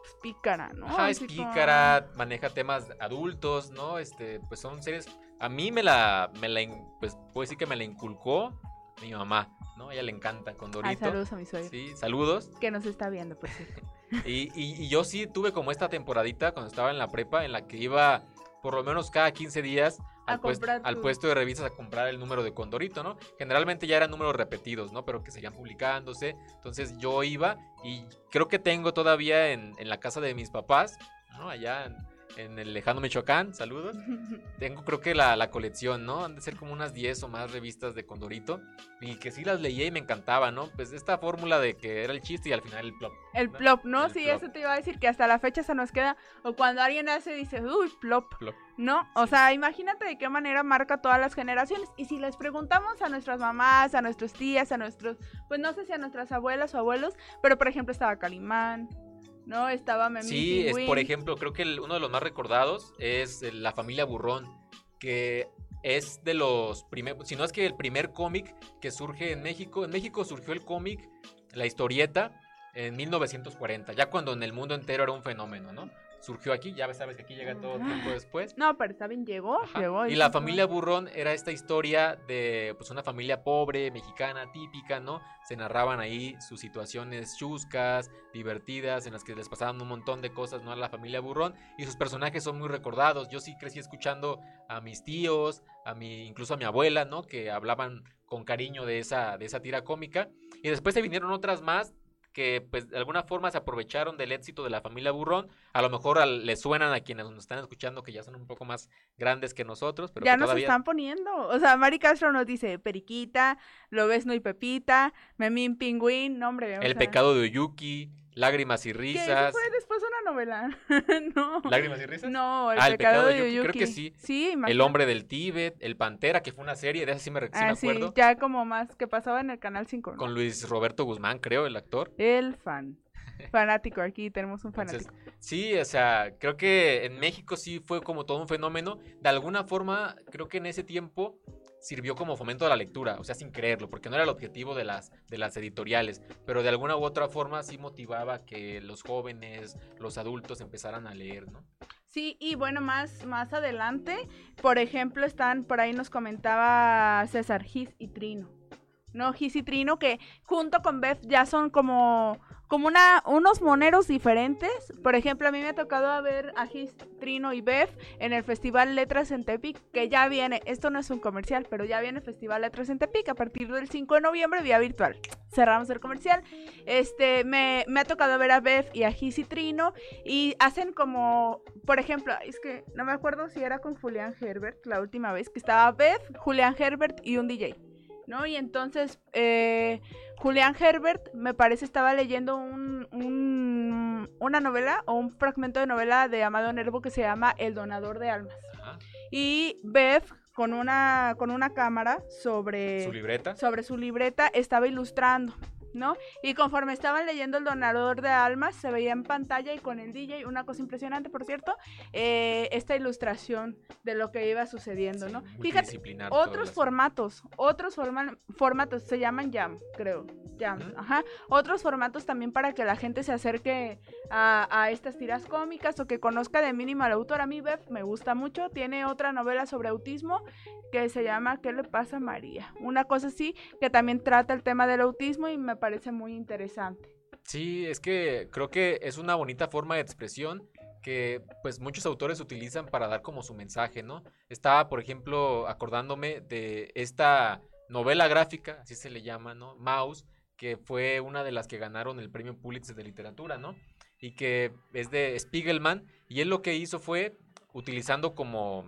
pues, pícara, ¿no? Ajá, es pícara, maneja temas adultos, ¿no? Este, pues son series, a mí me la, me la, pues puedo decir que me la inculcó mi mamá, ¿no? A ella le encanta con Dorito. saludos a mi suegra. Sí, saludos. Que nos está viendo, pues sí. Y, y, yo sí tuve como esta temporadita cuando estaba en la prepa en la que iba por lo menos cada 15 días al, puesto, de revistas a comprar el número de Condorito, ¿no? Generalmente ya eran números repetidos, ¿no? Pero que seguían publicándose. Entonces yo iba y creo que tengo todavía en, en la casa de mis papás, ¿no? Allá en, en el lejano Michoacán, saludos. Tengo creo que la, la, colección, ¿no? Han de ser como unas 10 o más revistas de Condorito. Y que sí las leía y me encantaba, ¿no? Pues esta fórmula de que era el chiste y al final el plop. El plop, ¿no? sí, eso te iba a decir que hasta la fecha se nos queda. O cuando alguien hace, dice, uy, plop. ¿No? O sea, imagínate de qué manera marca todas las generaciones. Y si les preguntamos a nuestras mamás, a nuestros tías, a nuestros, pues no sé si a nuestras abuelas o abuelos, pero por ejemplo estaba Calimán, ¿no? Estaba Memín Sí, es, por ejemplo, creo que uno de los más recordados es la familia Burrón, que es de los primeros, si no es que el primer cómic que surge en México. En México surgió el cómic, la historieta, en 1940, ya cuando en el mundo entero era un fenómeno, ¿no? Surgió aquí. Ya sabes que aquí llega todo tiempo después. No, pero está bien, llegó, llegó. Y, la familia Burrón era esta historia de pues una familia pobre, mexicana, típica, ¿no? Se narraban ahí sus situaciones chuscas, divertidas, en las que les pasaban un montón de cosas, ¿no? A la familia Burrón. Y sus personajes son muy recordados. Yo sí crecí escuchando a mis tíos, a mi, incluso a mi abuela, ¿no? Que hablaban con cariño de esa, de esa tira cómica. Y después se vinieron otras más que pues de alguna forma se aprovecharon del éxito de la familia Burrón. A lo mejor le suenan a quienes nos están escuchando que ya son un poco más grandes que nosotros, pero ya nos están poniendo. O sea, Mari Castro nos dice Periquita, Lobesno y Pepita, Memín Pingüín, nombre. El pecado de Oyuki, Lágrimas y risas. Novela. no. ¿Lágrimas y risas? No, El, ah, pecado, de Oyuki. Creo que sí. Sí, El hombre del Tíbet, El Pantera, que fue una serie, de esa sí me, sí ah, acuerdo. Sí, ya como más, que pasaba en el Canal 5. Con Luis Roberto Guzmán, creo, el actor. El fan. Fanático, aquí tenemos un fanático. sí, o sea, creo que en México sí fue como todo un fenómeno. De alguna forma, creo que en ese tiempo sirvió como fomento de la lectura, o sea, sin creerlo, porque no era el objetivo de las, de las editoriales, pero de alguna u otra forma sí motivaba que los jóvenes, los adultos empezaran a leer, ¿no? Sí, y bueno, más, más adelante, por ejemplo, están, por ahí nos comentaba César Gis y Trino. ¿no? Gis y Trino, que junto con Beth ya son como como una, unos moneros diferentes. Por ejemplo, a mí me ha tocado ver a Gis, Trino y Bev en el Festival Letras en Tepic, que ya viene, esto no es un comercial, pero ya viene el Festival Letras en Tepic a partir del 5 de noviembre, vía virtual. Cerramos el comercial. Este, me, me ha tocado ver a Bev y a Gis y Trino y hacen como, por ejemplo, es que no me acuerdo si era con Julián Herbert la última vez, que estaba Bev, Julián Herbert y un DJ. ¿no? Y entonces eh, Julián Herbert, me parece, estaba leyendo un, una novela o un fragmento de novela de Amado Nervo que se llama El Donador de Almas. Y Bev, con una, con una cámara sobre su libreta, sobre su libreta estaba ilustrando. ¿No? Y conforme estaban leyendo El Donador de Almas, se veía en pantalla y con el DJ, una cosa impresionante, por cierto, eh, esta ilustración de lo que iba sucediendo, ¿no? Fíjate, otros formatos, otros formatos, se llaman Jam, creo, Jam, ajá. Otros formatos también para que la gente se acerque a, estas tiras cómicas o que conozca de mínimo al autor. A mí, Beth, me gusta mucho, tiene otra novela sobre autismo que se llama ¿Qué le pasa a María? Una cosa así que también trata el tema del autismo y me parece muy interesante. Sí, es que creo que es una bonita forma de expresión que pues muchos autores utilizan para dar como su mensaje, ¿no? Estaba, por ejemplo, acordándome de esta novela gráfica, así se le llama, ¿no? Mouse, que fue una de las que ganaron el premio Pulitzer de literatura, ¿no? Y que es de Spiegelman, y él lo que hizo fue, utilizando como,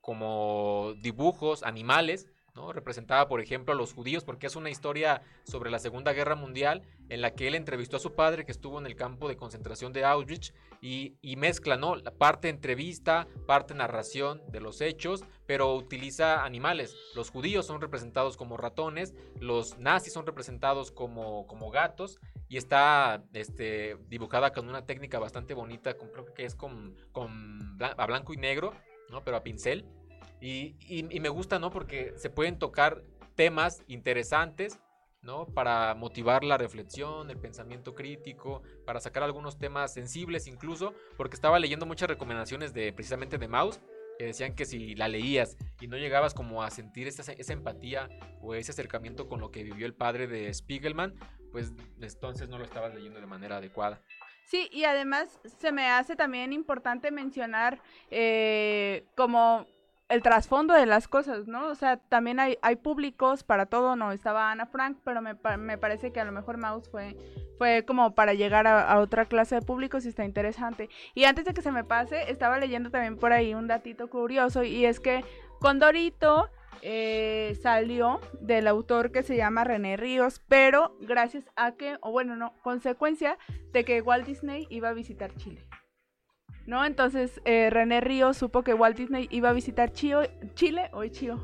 como dibujos, animales, ¿no? Representaba, por ejemplo, a los judíos, porque es una historia sobre la Segunda Guerra Mundial en la que él entrevistó a su padre que estuvo en el campo de concentración de Auschwitz y, mezcla, ¿no? La parte entrevista, parte narración de los hechos, pero utiliza animales. Los judíos son representados como ratones, los nazis son representados como, como gatos y está este, dibujada con una técnica bastante bonita, con, creo que es con, con a blanco y negro ¿no? Pero a pincel. Y, y, me gusta, ¿no? Porque se pueden tocar temas interesantes, ¿no? Para motivar la reflexión, el pensamiento crítico, para sacar algunos temas sensibles incluso, porque estaba leyendo muchas recomendaciones de precisamente de Maus, que decían que si la leías y no llegabas como a sentir esa, esa empatía o ese acercamiento con lo que vivió el padre de Spiegelman, pues entonces no lo estabas leyendo de manera adecuada. Sí, y además se me hace también importante mencionar eh, como el trasfondo de las cosas, ¿no? O sea, también hay, hay públicos para todo, no estaba Ana Frank, pero me, me parece que a lo mejor Mouse fue, fue como para llegar a, otra clase de públicos y está interesante. Y antes de que se me pase, estaba leyendo también por ahí un datito curioso y es que Condorito eh, salió del autor que se llama René Ríos, pero gracias a que, o bueno, no, consecuencia de que Walt Disney iba a visitar Chile. ¿No? Entonces eh, René Ríos supo que Walt Disney iba a visitar Chile, o Chile,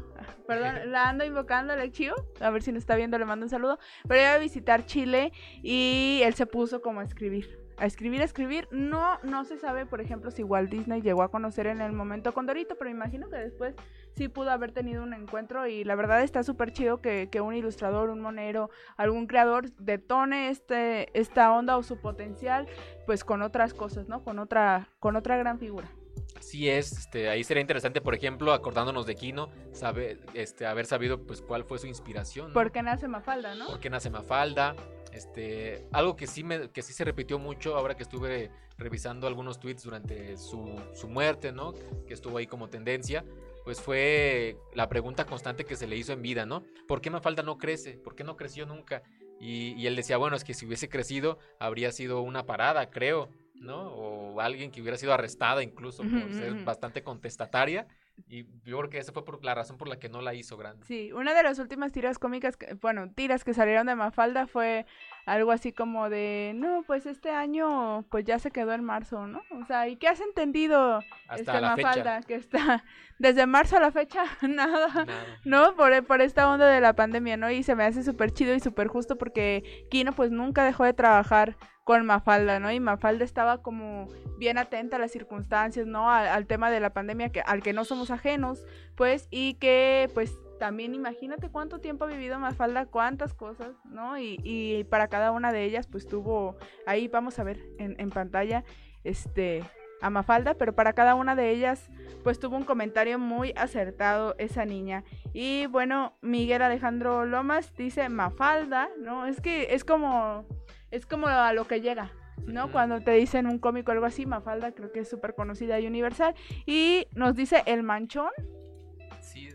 perdón, la ando invocando al Chivo, a ver si nos está viendo, le mando un saludo, pero iba a visitar Chile y él se puso como a escribir a escribir, a escribir. No, no se sabe, por ejemplo, si Walt Disney llegó a conocer en el momento con Dorito, pero imagino que después sí pudo haber tenido un encuentro y la verdad está súper chido que, un ilustrador, un monero, algún creador detone este, esta onda o su potencial, pues con otras cosas, ¿no? Con otra, con otra gran figura. Así es, este, ahí sería interesante, por ejemplo, acordándonos de Kino, sabe, este, haber sabido pues cuál fue su inspiración. ¿Por qué nace Mafalda, no? ¿Por qué nace Mafalda? Este, algo que sí, me, que sí se repitió mucho ahora que estuve revisando algunos tweets durante su, su muerte, ¿no? Que estuvo ahí como tendencia, pues fue la pregunta constante que se le hizo en vida, ¿no? ¿Por qué Mafalda no crece? ¿Por qué no creció nunca? Y, y él decía, bueno, es que si hubiese crecido habría sido una parada, creo, ¿no? O alguien que hubiera sido arrestada incluso por ser bastante contestataria y yo creo que esa fue por la razón por la que no la hizo grande. Sí, una de las últimas tiras cómicas, que, bueno, tiras que salieron de Mafalda fue algo así como de, no, pues este año pues ya se quedó en marzo, ¿no? O sea, ¿y qué has entendido Hasta este Mafalda? Que está desde marzo a la fecha, nada, ¿no? Por, por esta onda de la pandemia, ¿no? Y se me hace súper chido y súper justo porque Kino pues nunca dejó de trabajar con Mafalda, ¿no? Y Mafalda estaba como bien atenta a las circunstancias, ¿no? Al, tema de la pandemia que, al que no somos ajenos, pues, y que pues también imagínate cuánto tiempo ha vivido Mafalda, cuántas cosas, ¿no? Y, y para cada una de ellas pues tuvo, ahí vamos a ver en, en pantalla, este, a Mafalda, pero para cada una de ellas pues tuvo un comentario muy acertado esa niña. Y bueno, Miguel Alejandro Lomas dice Mafalda, ¿no? Es que es como es como a lo que llega, ¿no? Cuando te dicen un cómico o algo así, Mafalda creo que es súper conocida y universal. Y nos dice El Manchón.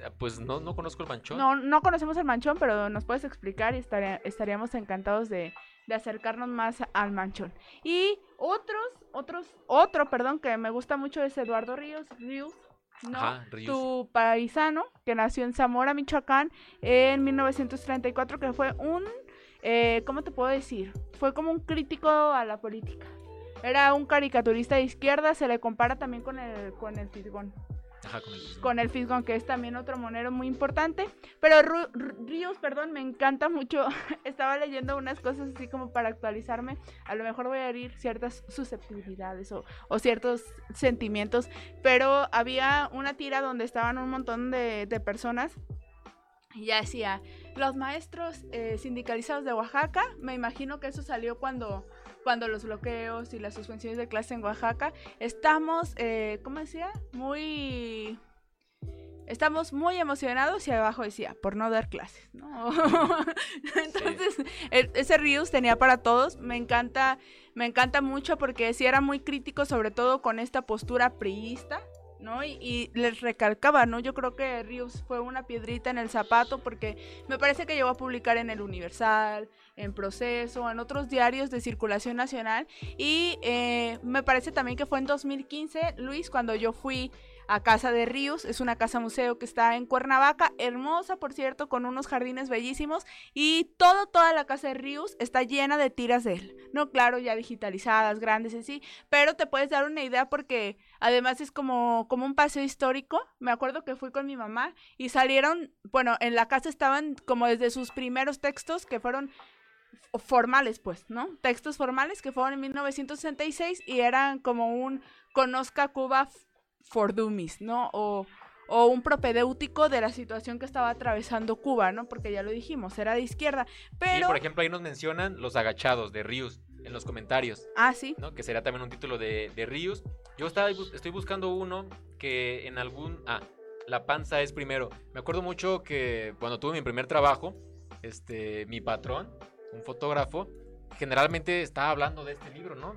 Ah, pues no, no conozco el Manchón. No, no conocemos el Manchón, pero nos puedes explicar y estaríamos encantados de, acercarnos más al Manchón. Y otros, otros, otro, perdón, que me gusta mucho es Eduardo Ríos, Ríos, ¿no? Ríos. Tu paisano, que nació en Zamora, Michoacán, en 1934, que fue un eh, ¿cómo te puedo decir? Fue como un crítico a la política. Era un caricaturista de izquierda, se le compara también con el, con el Fisgón. Con el Fisgón. Con que es también otro monero muy importante. Pero Ríos, perdón, me encanta mucho. Estaba leyendo unas cosas así como para actualizarme. A lo mejor voy a herir ciertas susceptibilidades o, ciertos sentimientos. Pero había una tira donde estaban un montón de, de personas y ya decía, los maestros eh, sindicalizados de Oaxaca, me imagino que eso salió cuando, cuando los bloqueos y las suspensiones de clase en Oaxaca, estamos, eh, ¿cómo decía? Muy... Estamos muy emocionados y abajo decía, por no dar clases, ¿no? Entonces, e, ese Rius tenía para todos, me encanta, me encanta mucho porque sí era muy crítico, sobre todo con esta postura priista, ¿no? Y, les recalcaba, ¿no? Yo creo que Rius fue una piedrita en el zapato porque me parece que llegó a publicar en el Universal, en Proceso, en otros diarios de circulación nacional y eh, me parece también que fue en 2015, Luis, cuando yo fui a Casa de Ríos. Es una casa museo que está en Cuernavaca, hermosa por cierto, con unos jardines bellísimos y todo, toda la Casa de Ríos está llena de tiras de él. No, claro, ya digitalizadas, grandes y así, pero te puedes dar una idea porque además es como, como un paseo histórico. Me acuerdo que fui con mi mamá y salieron, bueno, en la casa estaban como desde sus primeros textos que fueron formales, pues, ¿no? Textos formales que fueron en 1966 y eran como un Conozca Cuba for Dummies, ¿no? O, un propedéutico de la situación que estaba atravesando Cuba, ¿no? Porque ya lo dijimos, era de izquierda. Pero... Sí, por ejemplo, ahí nos mencionan Los Agachados de Rius en los comentarios. Ah, sí. ¿no? Que sería también un título de, de Rius. Yo estaba, estoy buscando uno que en algún... Ah, La Panza es primero. Me acuerdo mucho que cuando tuve mi primer trabajo, este, mi patrón, un fotógrafo, generalmente estaba hablando de este libro, ¿no?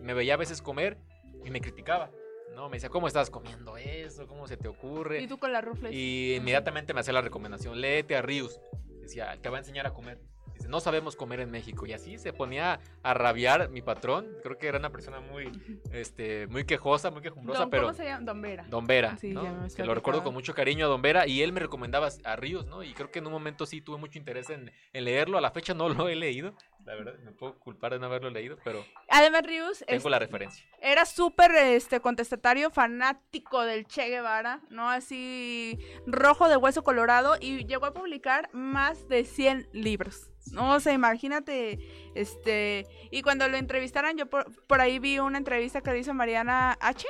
me veía a veces comer y me criticaba. No, me decía, ¿cómo estás comiendo eso? ¿Cómo se te ocurre? Y tú con la rufles. Y inmediatamente me hacía la recomendación, léete a Rius. Decía, te va a enseñar a comer. Dice, no sabemos comer en México. Y así se ponía a rabiar mi patrón. Creo que era una persona muy, este, muy quejosa, muy quejumbrosa, pero... ¿Cómo se llama? Don Vera. Don Vera, sí, que lo recuerdo con mucho cariño a Don Vera y él me recomendaba a Ríos, ¿no? Y creo que en un momento sí tuve mucho interés en, en leerlo. A la fecha no lo he leído, la verdad, me puedo culpar de no haberlo leído, pero... Además, Rius... Tengo la referencia. Era súper este, contestatario, fanático del Che Guevara, ¿no? Así rojo de hueso colorado y llegó a publicar más de 100 libros. No o sea, imagínate, este, y cuando lo entrevistaran, yo por, por ahí vi una entrevista que hizo Mariana H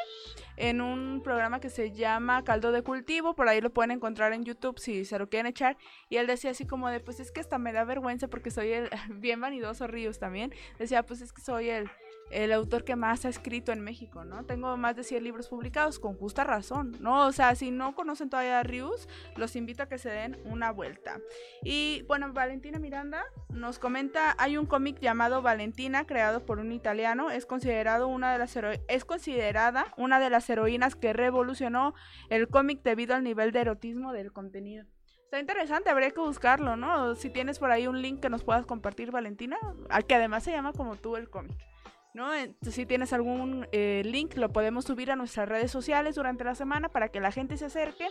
en un programa que se llama Caldo de Cultivo, por ahí lo pueden encontrar en YouTube si se lo quieren echar, y él decía así como de, pues es que hasta me da vergüenza porque soy el, bien vanidoso Ríos también, decía, pues es que soy el, el autor que más ha escrito en México, ¿no? Tengo más de 100 libros publicados, con justa razón, ¿no? O sea, si no conocen todavía a Rius, los invito a que se den una vuelta. Y bueno, Valentina Miranda nos comenta, hay un cómic llamado Valentina, creado por un italiano, es considerado una de las es considerada una de las heroínas que revolucionó el cómic debido al nivel de erotismo del contenido. Está interesante, habría que buscarlo, ¿no? Si tienes por ahí un link que nos puedas compartir, Valentina, que además se llama como tú el cómic. ¿No? si tienes algún eh, link, lo podemos subir a nuestras redes sociales durante la semana para que la gente se acerque.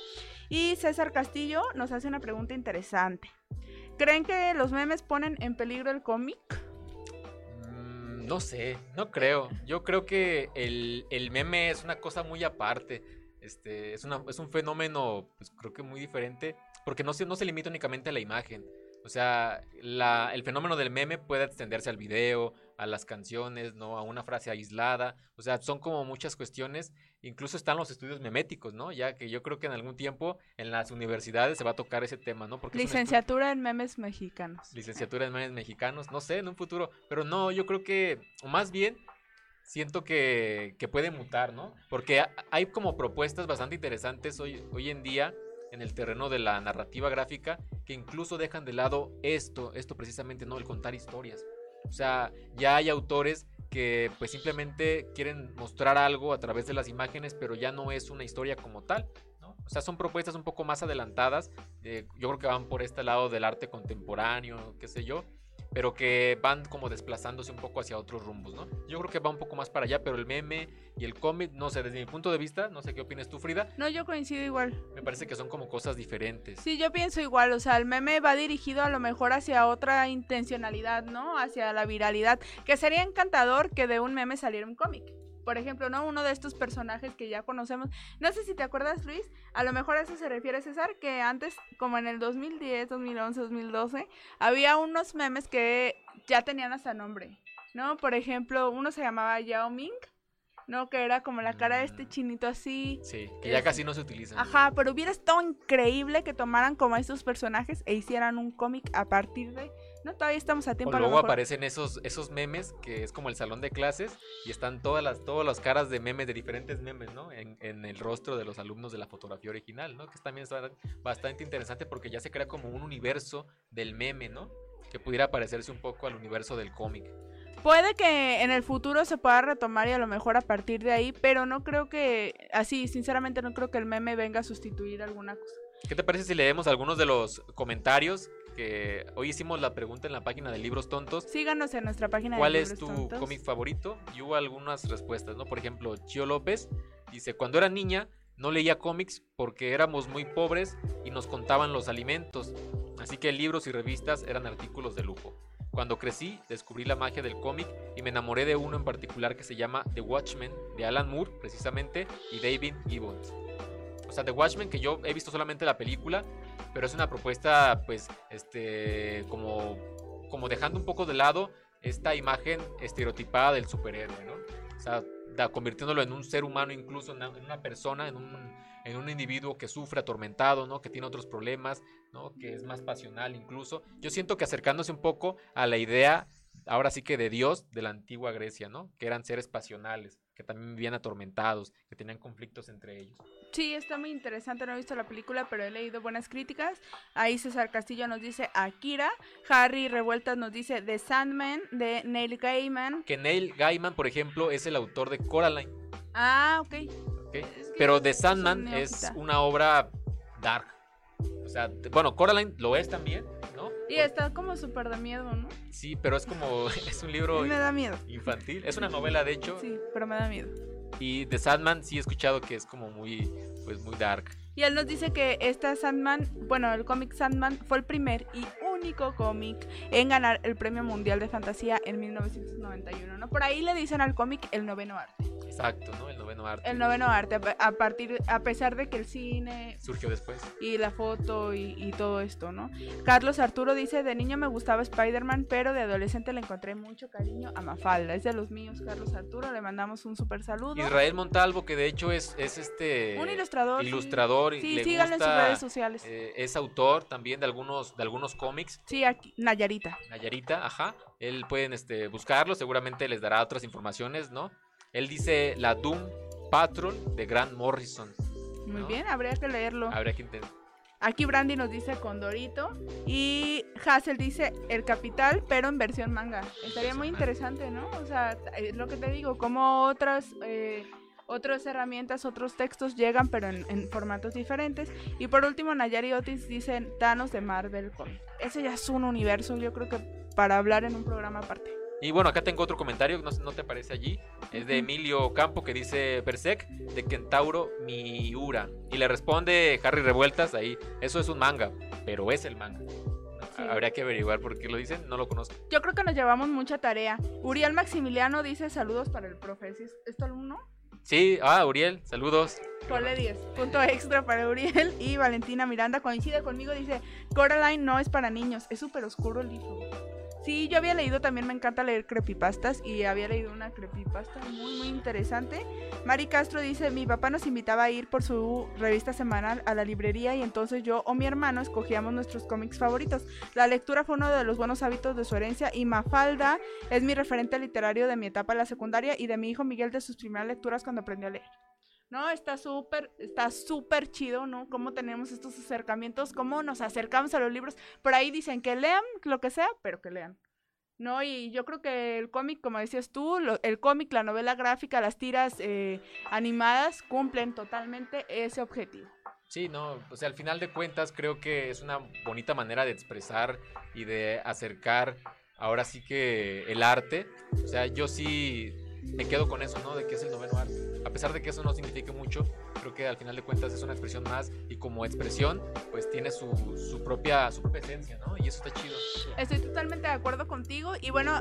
Y César Castillo nos hace una pregunta interesante. ¿Creen que los memes ponen en peligro el cómic? Mm, no sé, no creo. Yo creo que el, meme es una cosa muy aparte. Este, es, una, es un fenómeno, pues creo que muy diferente, porque no se, no se limita únicamente a la imagen. O sea, el fenómeno del meme puede extenderse al video, a las canciones, ¿no? A una frase aislada. O sea, son como muchas cuestiones. Incluso están los estudios meméticos, ¿no? Ya que yo creo que en algún tiempo en las universidades se va a tocar ese tema, ¿no? Porque Licenciatura en memes mexicanos. Licenciatura en memes mexicanos, no sé, en un futuro. Pero no, yo creo que, más bien, siento que, que puede mutar, ¿no? Porque hay como propuestas bastante interesantes hoy, hoy en día en el terreno de la narrativa gráfica que incluso dejan de lado esto, esto precisamente, ¿no? El contar historias. O sea, ya hay autores que pues simplemente quieren mostrar algo a través de las imágenes, pero ya no es una historia como tal. O sea, son propuestas un poco más adelantadas. Eh, yo creo que van por este lado del arte contemporáneo, qué sé yo pero que van como desplazándose un poco hacia otros rumbos, ¿no? Yo creo que va un poco más para allá, pero el meme y el cómic, no sé, desde mi punto de vista, no sé qué opinas tú, Frida. No, yo coincido igual. Me parece que son como cosas diferentes. Sí, yo pienso igual, o sea, el meme va dirigido a lo mejor hacia otra intencionalidad, ¿no? Hacia la viralidad, que sería encantador que de un meme saliera un cómic por ejemplo, ¿no? Uno de estos personajes que ya conocemos. No sé si te acuerdas, Luis, a lo mejor a eso se refiere César, que antes, como en el 2010, 2011, 2012, había unos memes que ya tenían hasta nombre, ¿no? Por ejemplo, uno se llamaba Yao Ming. ¿no? Que era como la cara de este mm. chinito así. Sí, que ya casi no se utiliza. Ajá, pero hubiera estado increíble que tomaran como a estos personajes e hicieran un cómic a partir de no, todavía estamos a tiempo. O luego aparecen esos, esos memes que es como el salón de clases y están todas las, todas las caras de memes, de diferentes memes, ¿no? En, en el rostro de los alumnos de la fotografía original, ¿no? Que también es bastante interesante porque ya se crea como un universo del meme, ¿no? Que pudiera parecerse un poco al universo del cómic. Puede que en el futuro se pueda retomar y a lo mejor a partir de ahí, pero no creo que, así, sinceramente no creo que el meme venga a sustituir alguna cosa. ¿Qué te parece si leemos algunos de los comentarios hoy hicimos la pregunta en la página de Libros Tontos. Síganos en nuestra página de Libros Tontos. ¿Cuál es tu cómic favorito? Y hubo algunas respuestas, ¿no? Por ejemplo, Chio López dice, cuando era niña no leía cómics porque éramos muy pobres y nos contaban los alimentos, así que libros y revistas eran artículos de lujo. Cuando crecí, descubrí la magia del cómic y me enamoré de uno en particular que se llama The Watchmen, de Alan Moore, precisamente, y David Gibbons. O sea, The Watchmen, que yo he visto solamente la película, pero es una propuesta, pues, este, como, como dejando un poco de lado esta imagen estereotipada del superhéroe, ¿no? O sea, convirtiéndolo en un ser humano, incluso en una, persona, en un, en un individuo que sufre atormentado, ¿no? Que tiene otros problemas, ¿no? Que es más pasional incluso. Yo siento que acercándose un poco a la idea, ahora sí que de Dios de la antigua Grecia, ¿no? Que eran seres pasionales, que también vivían atormentados, que tenían conflictos entre ellos. Sí, está muy interesante, no he visto la película, pero he leído buenas críticas. Ahí César Castillo nos dice Akira, Harry Revueltas nos dice The Sandman de Neil Gaiman. Que Neil Gaiman, por ejemplo, es el autor de Coraline. Ah, ok. okay. pero The Sandman es, una obra dark. O sea, bueno, Coraline lo es también, ¿no? Y está como súper de miedo, ¿no? Sí, pero es como, es un libro me da miedo. infantil. Es una novela, de hecho. Sí, pero me da miedo. Y de Sandman sí he escuchado que es como muy, pues muy dark. Y él nos dice que esta Sandman, bueno, el cómic Sandman fue el primer y único cómic en ganar el Premio Mundial de Fantasía en 1991, ¿no? Por ahí le dicen al cómic el noveno arte. Exacto, ¿no? El noveno arte. El noveno arte, a partir, a pesar de que el cine... Surgió después. Y la foto y, todo esto, ¿no? Carlos Arturo dice, de niño me gustaba Spider-Man, pero de adolescente le encontré mucho cariño a Mafalda. Es de los míos, Carlos Arturo, le mandamos un súper saludo. Israel Montalvo, que de hecho es, es este... Un ilustrador. Ilustrador. Sí, sí síganlo en sus redes sociales. Eh, es autor también de algunos, de algunos cómics. Sí, aquí, Nayarita. Nayarita, ajá. Él pueden este, buscarlo, seguramente les dará otras informaciones, ¿no? Él dice la Doom Patrol de Grant Morrison. Muy bien, habría que leerlo. Habría que intentar. Aquí Brandy nos dice Condorito y Hassel dice El Capital, pero en versión manga. Estaría muy interesante, ¿no? O sea, es lo que te digo, como otras, eh, otras herramientas, otros textos llegan, pero en, formatos diferentes. Y por último, Nayari Otis dice Thanos de Marvel Comics. Ese ya es un universo, yo creo que para hablar en un programa aparte. Y bueno, acá tengo otro comentario, no, no te aparece allí. Es de Emilio Campo que dice Berserk de Kentauro Miura. Y le responde Harry Revueltas ahí, eso es un manga, pero es el manga. Habría que averiguar por qué lo dicen, no lo conozco. Yo creo que nos llevamos mucha tarea. Uriel Maximiliano dice saludos para el profe. ¿Es esto alumno? Sí, ah, Uriel, saludos. Ponle 10. Punto extra para Uriel. Y Valentina Miranda coincide conmigo, dice, Coraline no es para niños, es súper oscuro el libro. Sí, yo había leído, también me encanta leer creepypastas y había leído una creepypasta muy, muy interesante. Mari Castro dice, mi papá nos invitaba a ir por su revista semanal a la librería y entonces yo o mi hermano escogíamos nuestros cómics favoritos. La lectura fue uno de los buenos hábitos de su herencia y Mafalda es mi referente literario de mi etapa en la secundaria y de mi hijo Miguel de sus primeras lecturas cuando aprendió a leer. No, está súper, está súper chido, ¿no? Cómo tenemos estos acercamientos, cómo nos acercamos a los libros. Por ahí dicen que lean lo que sea, pero que lean. ¿no? Y yo creo que el cómic, como decías tú, el cómic, la novela gráfica, las tiras eh, animadas cumplen totalmente ese objetivo. Sí, no, o sea, al final de cuentas creo que es una bonita manera de expresar y de acercar ahora sí que el arte. O sea, yo sí me quedo con eso, ¿no? De que es el noveno arte. A pesar de que eso no signifique mucho, creo que al final de cuentas es una expresión más y como expresión, pues tiene su, su propia, su propia esencia, ¿no? Y eso está chido. Estoy totalmente de acuerdo contigo y bueno,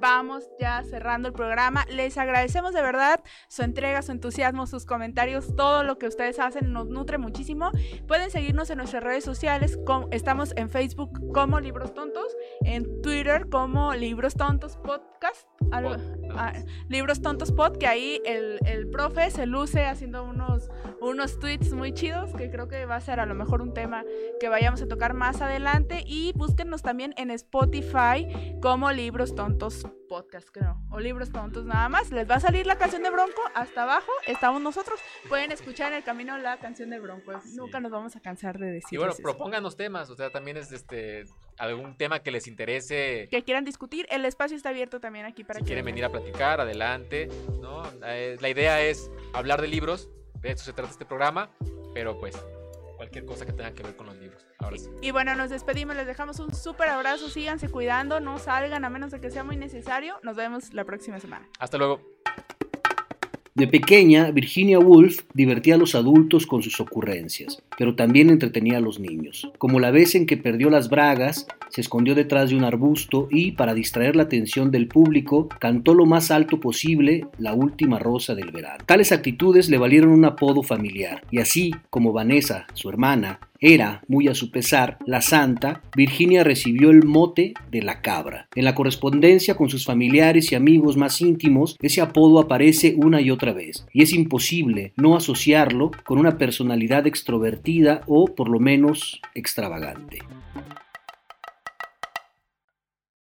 vamos ya cerrando el programa. Les agradecemos de verdad su entrega, su entusiasmo, sus comentarios, todo lo que ustedes hacen nos nutre muchísimo. Pueden seguirnos en nuestras redes sociales, estamos en Facebook como Libros Tontos, en Twitter como Libros Tontos Podcast, ah, Libros Tontos Pod, que ahí el, el profe se luce haciendo unos, unos tweets muy chidos, que creo que va a ser a lo mejor un tema que vayamos a tocar más adelante. Y búsquennos también en Spotify como Libros Tontos podcast, creo. O libros tontos nada más. Les va a salir la canción de Bronco. Hasta abajo estamos nosotros. Pueden escuchar en el camino la canción de Bronco. Nunca nos vamos a cansar de decir. Y bueno, propónganos temas. O sea, también es este algún tema que les interese. Que quieran discutir. El espacio está abierto también aquí para si que. quieren venir a platicar, adelante. ¿no? Eh, la idea es hablar de libros. De eso se trata este programa. Pero pues cualquier cosa que tenga que ver con los libros. Ahora sí. Y bueno, nos despedimos, les dejamos un súper abrazo, síganse cuidando, no salgan a menos de que sea muy necesario. Nos vemos la próxima semana. Hasta luego. De pequeña, Virginia Woolf divertía a los adultos con sus ocurrencias, pero también entretenía a los niños, como la vez en que perdió las bragas, se escondió detrás de un arbusto y, para distraer la atención del público, cantó lo más alto posible la última rosa del verano. Tales actitudes le valieron un apodo familiar, y así como Vanessa, su hermana, era, muy a su pesar, la santa, Virginia recibió el mote de la cabra. En la correspondencia con sus familiares y amigos más íntimos, ese apodo aparece una y otra vez, y es imposible no asociarlo con una personalidad extrovertida o por lo menos extravagante.